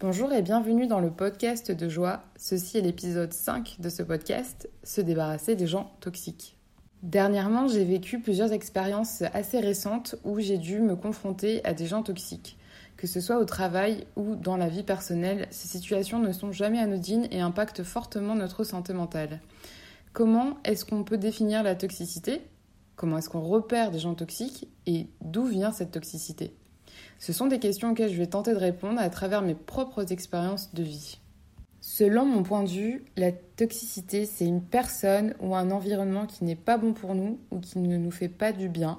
Bonjour et bienvenue dans le podcast de joie. Ceci est l'épisode 5 de ce podcast, Se débarrasser des gens toxiques. Dernièrement, j'ai vécu plusieurs expériences assez récentes où j'ai dû me confronter à des gens toxiques. Que ce soit au travail ou dans la vie personnelle, ces situations ne sont jamais anodines et impactent fortement notre santé mentale. Comment est-ce qu'on peut définir la toxicité? Comment est-ce qu'on repère des gens toxiques? Et d'où vient cette toxicité? Ce sont des questions auxquelles je vais tenter de répondre à travers mes propres expériences de vie. Selon mon point de vue, la toxicité, c'est une personne ou un environnement qui n'est pas bon pour nous ou qui ne nous fait pas du bien.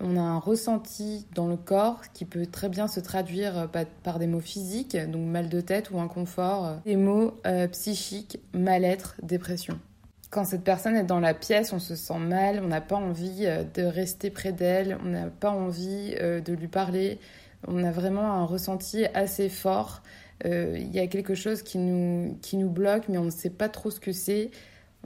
On a un ressenti dans le corps qui peut très bien se traduire par des mots physiques, donc mal de tête ou inconfort, des mots euh, psychiques, mal-être, dépression. Quand cette personne est dans la pièce, on se sent mal, on n'a pas envie euh, de rester près d'elle, on n'a pas envie euh, de lui parler, on a vraiment un ressenti assez fort. Euh, il y a quelque chose qui nous, qui nous bloque, mais on ne sait pas trop ce que c'est.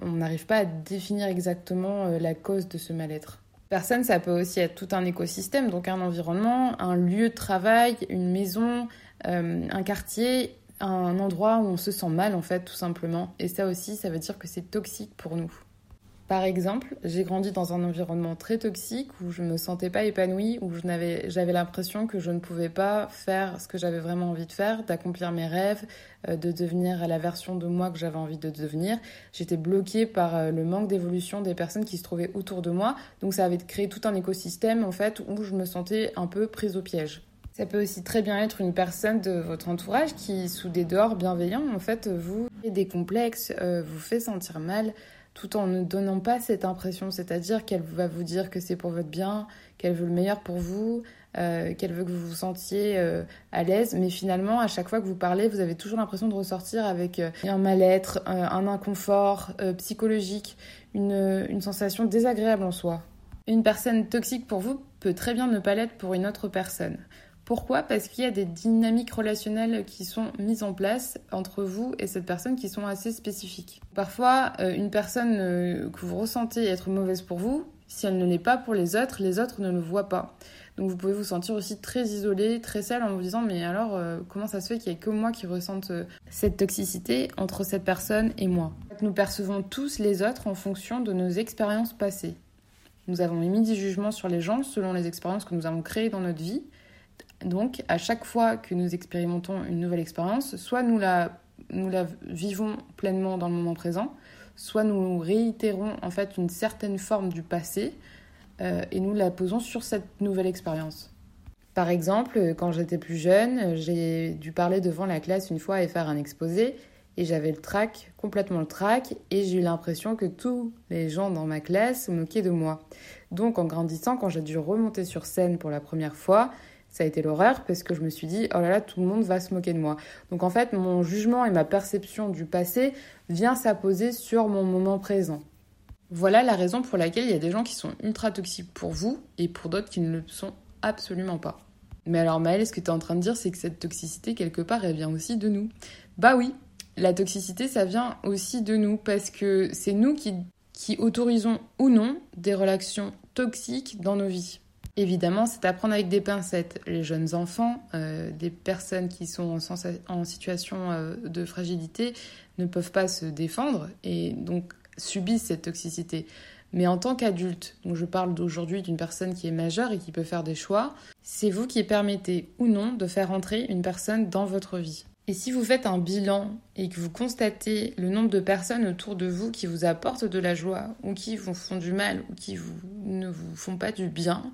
On n'arrive pas à définir exactement euh, la cause de ce mal-être. Personne, ça peut aussi être tout un écosystème, donc un environnement, un lieu de travail, une maison, euh, un quartier, un endroit où on se sent mal en fait, tout simplement. Et ça aussi, ça veut dire que c'est toxique pour nous. Par exemple, j'ai grandi dans un environnement très toxique où je me sentais pas épanouie, où j'avais l'impression que je ne pouvais pas faire ce que j'avais vraiment envie de faire, d'accomplir mes rêves, euh, de devenir la version de moi que j'avais envie de devenir. J'étais bloquée par euh, le manque d'évolution des personnes qui se trouvaient autour de moi. Donc ça avait créé tout un écosystème en fait où je me sentais un peu prise au piège. Ça peut aussi très bien être une personne de votre entourage qui, sous des dehors bienveillants, en fait, vous des complexes, euh, vous fait sentir mal, tout en ne donnant pas cette impression, c'est-à-dire qu'elle va vous dire que c'est pour votre bien, qu'elle veut le meilleur pour vous, euh, qu'elle veut que vous vous sentiez euh, à l'aise, mais finalement, à chaque fois que vous parlez, vous avez toujours l'impression de ressortir avec euh, un mal-être, un inconfort psychologique, une, une sensation désagréable en soi. Une personne toxique pour vous peut très bien ne pas l'être pour une autre personne. Pourquoi? Parce qu'il y a des dynamiques relationnelles qui sont mises en place entre vous et cette personne qui sont assez spécifiques. Parfois, euh, une personne euh, que vous ressentez être mauvaise pour vous, si elle ne l'est pas pour les autres, les autres ne le voient pas. Donc vous pouvez vous sentir aussi très isolé, très seul en vous disant mais alors euh, comment ça se fait qu'il n'y ait que moi qui ressente cette toxicité entre cette personne et moi? Nous percevons tous les autres en fonction de nos expériences passées. Nous avons émis des jugements sur les gens selon les expériences que nous avons créées dans notre vie donc, à chaque fois que nous expérimentons une nouvelle expérience, soit nous la, vivons pleinement dans le moment présent, soit nous réitérons en fait une certaine forme du passé euh, et nous la posons sur cette nouvelle expérience. Par exemple, quand j'étais plus jeune, j'ai dû parler devant la classe une fois et faire un exposé et j'avais le trac, complètement le trac, et j'ai eu l'impression que tous les gens dans ma classe se moquaient de moi. Donc en grandissant, quand j'ai dû remonter sur scène pour la première fois, ça a été l'horreur parce que je me suis dit oh là là tout le monde va se moquer de moi. Donc en fait mon jugement et ma perception du passé vient s'apposer sur mon moment présent. Voilà la raison pour laquelle il y a des gens qui sont ultra toxiques pour vous et pour d'autres qui ne le sont absolument pas. Mais alors Maëlle, ce que tu es en train de dire, c'est que cette toxicité, quelque part, elle vient aussi de nous. Bah oui, la toxicité, ça vient aussi de nous parce que c'est nous qui, qui autorisons ou non des relations toxiques dans nos vies. Évidemment, c'est à prendre avec des pincettes. Les jeunes enfants, euh, des personnes qui sont en, situation euh, de fragilité ne peuvent pas se défendre et donc subissent cette toxicité. Mais en tant qu'adulte, donc je parle d'aujourd'hui d'une personne qui est majeure et qui peut faire des choix, c'est vous qui permettez ou non de faire entrer une personne dans votre vie. Et si vous faites un bilan et que vous constatez le nombre de personnes autour de vous qui vous apportent de la joie ou qui vous font du mal ou qui ne vous font pas du bien,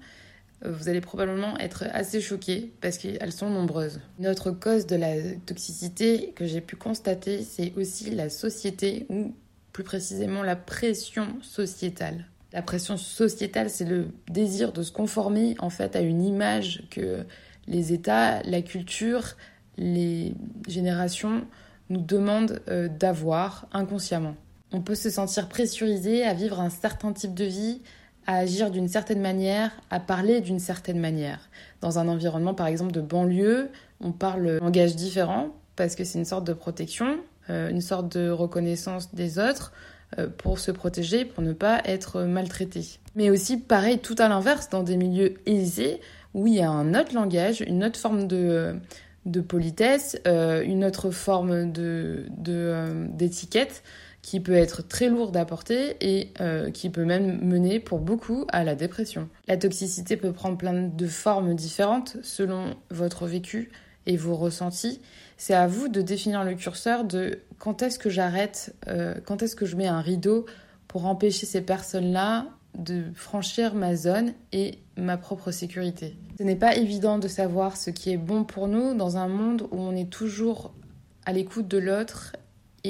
vous allez probablement être assez choqué parce qu'elles sont nombreuses. Une autre cause de la toxicité que j'ai pu constater, c'est aussi la société ou plus précisément la pression sociétale. La pression sociétale, c'est le désir de se conformer en fait à une image que les États, la culture, les générations nous demandent euh, d'avoir inconsciemment. On peut se sentir pressurisé à vivre un certain type de vie, à agir d'une certaine manière, à parler d'une certaine manière. Dans un environnement par exemple de banlieue, on parle un langage différent parce que c'est une sorte de protection, euh, une sorte de reconnaissance des autres euh, pour se protéger, pour ne pas être maltraité. Mais aussi pareil tout à l'inverse dans des milieux aisés où il y a un autre langage, une autre forme de, de politesse, euh, une autre forme de, d'étiquette qui peut être très lourde à porter et euh, qui peut même mener pour beaucoup à la dépression. La toxicité peut prendre plein de formes différentes selon votre vécu et vos ressentis. C'est à vous de définir le curseur de quand est-ce que j'arrête, quand est-ce que je mets un rideau pour empêcher ces personnes-là de franchir ma zone et ma propre sécurité. Ce n'est pas évident de savoir ce qui est bon pour nous dans un monde où on est toujours à l'écoute de l'autre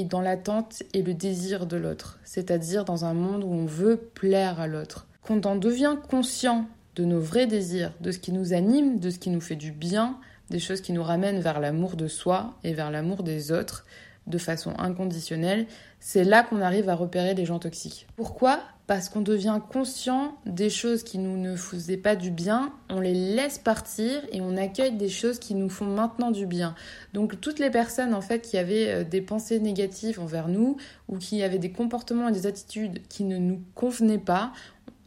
dans l'attente et le désir de l'autre, c'est-à-dire dans un monde où on veut plaire à l'autre. Quand on devient conscient de nos vrais désirs, de ce qui nous anime, de ce qui nous fait du bien, des choses qui nous ramènent vers l'amour de soi et vers l'amour des autres, de façon inconditionnelle, c'est là qu'on arrive à repérer les gens toxiques. Pourquoi? Parce qu'on devient conscient des choses qui nous ne faisaient pas du bien, on les laisse partir et on accueille des choses qui nous font maintenant du bien. Donc toutes les personnes en fait qui avaient euh, des pensées négatives envers nous ou qui avaient des comportements et des attitudes qui ne nous convenaient pas,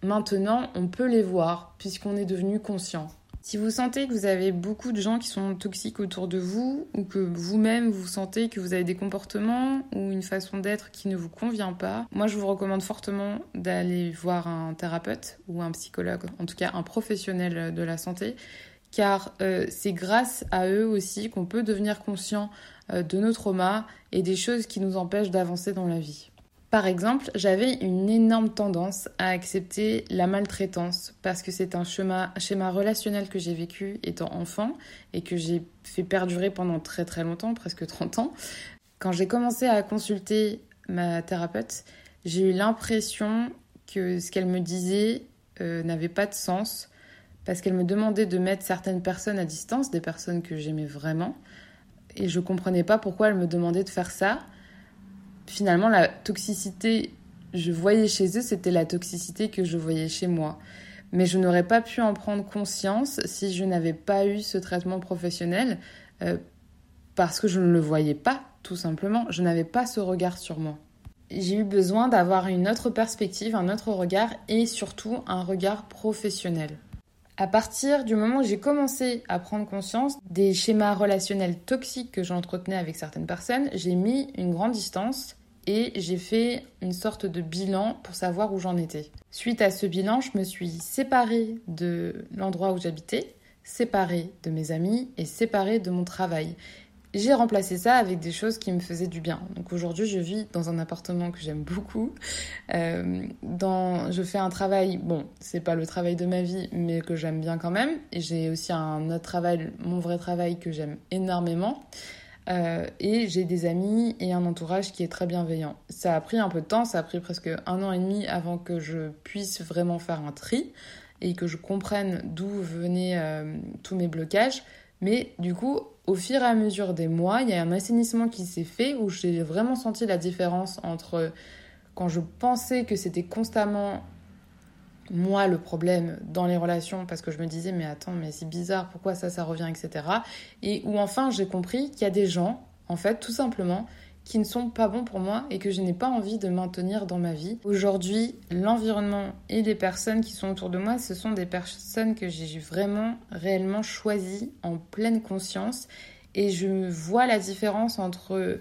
maintenant on peut les voir puisqu'on est devenu conscient. Si vous sentez que vous avez beaucoup de gens qui sont toxiques autour de vous, ou que vous-même vous sentez que vous avez des comportements ou une façon d'être qui ne vous convient pas, moi je vous recommande fortement d'aller voir un thérapeute ou un psychologue, en tout cas un professionnel de la santé, car euh, c'est grâce à eux aussi qu'on peut devenir conscient euh, de nos traumas et des choses qui nous empêchent d'avancer dans la vie. Par exemple, j'avais une énorme tendance à accepter la maltraitance parce que c'est un schéma, relationnel que j'ai vécu étant enfant et que j'ai fait perdurer pendant très très longtemps, presque 30 ans. Quand j'ai commencé à consulter ma thérapeute, j'ai eu l'impression que ce qu'elle me disait euh, n'avait pas de sens parce qu'elle me demandait de mettre certaines personnes à distance, des personnes que j'aimais vraiment, et je comprenais pas pourquoi elle me demandait de faire ça finalement, la toxicité, je voyais chez eux, c'était la toxicité que je voyais chez moi. Mais je n'aurais pas pu en prendre conscience si je n'avais pas eu ce traitement professionnel, euh, parce que je ne le voyais pas, tout simplement. Je n'avais pas ce regard sur moi. J'ai eu besoin d'avoir une autre perspective, un autre regard et surtout un regard professionnel. À partir du moment où j'ai commencé à prendre conscience des schémas relationnels toxiques que j'entretenais avec certaines personnes, j'ai mis une grande distance et j'ai fait une sorte de bilan pour savoir où j'en étais. Suite à ce bilan, je me suis séparée de l'endroit où j'habitais, séparée de mes amis et séparée de mon travail. J'ai remplacé ça avec des choses qui me faisaient du bien. Donc aujourd'hui, je vis dans un appartement que j'aime beaucoup. Euh, dans, je fais un travail, bon, c'est pas le travail de ma vie, mais que j'aime bien quand même. Et j'ai aussi un autre travail, mon vrai travail que j'aime énormément. Euh, et j'ai des amis et un entourage qui est très bienveillant. Ça a pris un peu de temps, ça a pris presque un an et demi avant que je puisse vraiment faire un tri et que je comprenne d'où venaient euh, tous mes blocages. Mais du coup, au fur et à mesure des mois, il y a un assainissement qui s'est fait où j'ai vraiment senti la différence entre quand je pensais que c'était constamment moi le problème dans les relations parce que je me disais mais attends mais c'est bizarre pourquoi ça ça revient etc et où enfin j'ai compris qu'il y a des gens en fait tout simplement qui ne sont pas bons pour moi et que je n'ai pas envie de maintenir dans ma vie. Aujourd'hui, l'environnement et les personnes qui sont autour de moi, ce sont des personnes que j'ai vraiment réellement choisies en pleine conscience et je vois la différence entre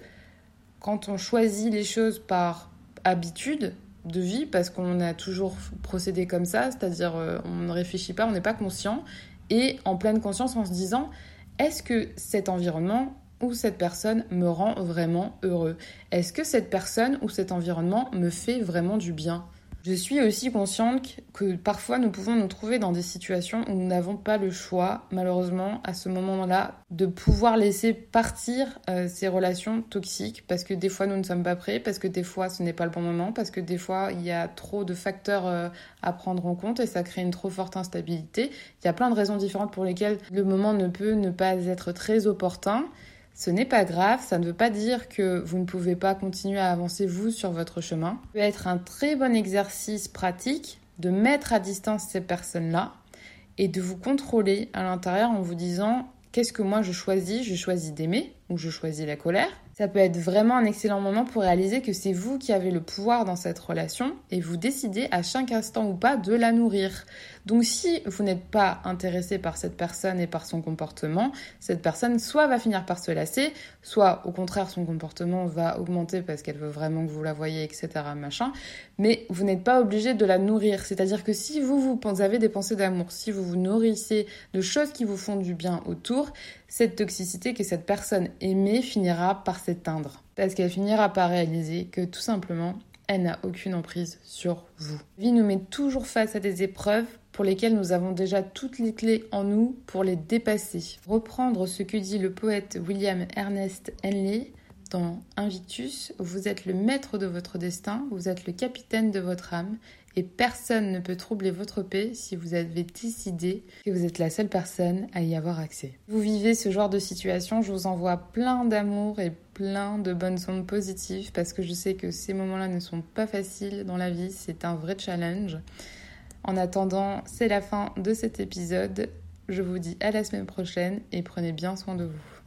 quand on choisit les choses par habitude de vie parce qu'on a toujours procédé comme ça, c'est-à-dire euh, on ne réfléchit pas, on n'est pas conscient, et en pleine conscience en se disant est-ce que cet environnement ou cette personne me rend vraiment heureux? Est-ce que cette personne ou cet environnement me fait vraiment du bien? Je suis aussi consciente que parfois nous pouvons nous trouver dans des situations où nous n'avons pas le choix, malheureusement, à ce moment-là, de pouvoir laisser partir euh, ces relations toxiques parce que des fois nous ne sommes pas prêts, parce que des fois ce n'est pas le bon moment, parce que des fois il y a trop de facteurs euh, à prendre en compte et ça crée une trop forte instabilité. Il y a plein de raisons différentes pour lesquelles le moment ne peut ne pas être très opportun. Ce n'est pas grave, ça ne veut pas dire que vous ne pouvez pas continuer à avancer vous sur votre chemin. Ça peut être un très bon exercice pratique de mettre à distance ces personnes-là et de vous contrôler à l'intérieur en vous disant qu'est-ce que moi je choisis? Je choisis d'aimer ou je choisis la colère? Ça peut être vraiment un excellent moment pour réaliser que c'est vous qui avez le pouvoir dans cette relation et vous décidez à chaque instant ou pas de la nourrir. Donc si vous n'êtes pas intéressé par cette personne et par son comportement, cette personne soit va finir par se lasser, soit au contraire son comportement va augmenter parce qu'elle veut vraiment que vous la voyez, etc. Machin. Mais vous n'êtes pas obligé de la nourrir. C'est-à-dire que si vous, vous avez des pensées d'amour, si vous vous nourrissez de choses qui vous font du bien autour, cette toxicité que cette personne aimée finira par s'éteindre. Parce qu'elle finira par réaliser que tout simplement, elle n'a aucune emprise sur vous. Vie nous met toujours face à des épreuves pour lesquelles nous avons déjà toutes les clés en nous pour les dépasser. Reprendre ce que dit le poète William Ernest Henley dans Invictus, vous êtes le maître de votre destin, vous êtes le capitaine de votre âme et personne ne peut troubler votre paix si vous avez décidé que vous êtes la seule personne à y avoir accès. Vous vivez ce genre de situation, je vous envoie plein d'amour et plein de bonnes ondes positives parce que je sais que ces moments-là ne sont pas faciles dans la vie, c'est un vrai challenge. En attendant, c'est la fin de cet épisode. Je vous dis à la semaine prochaine et prenez bien soin de vous.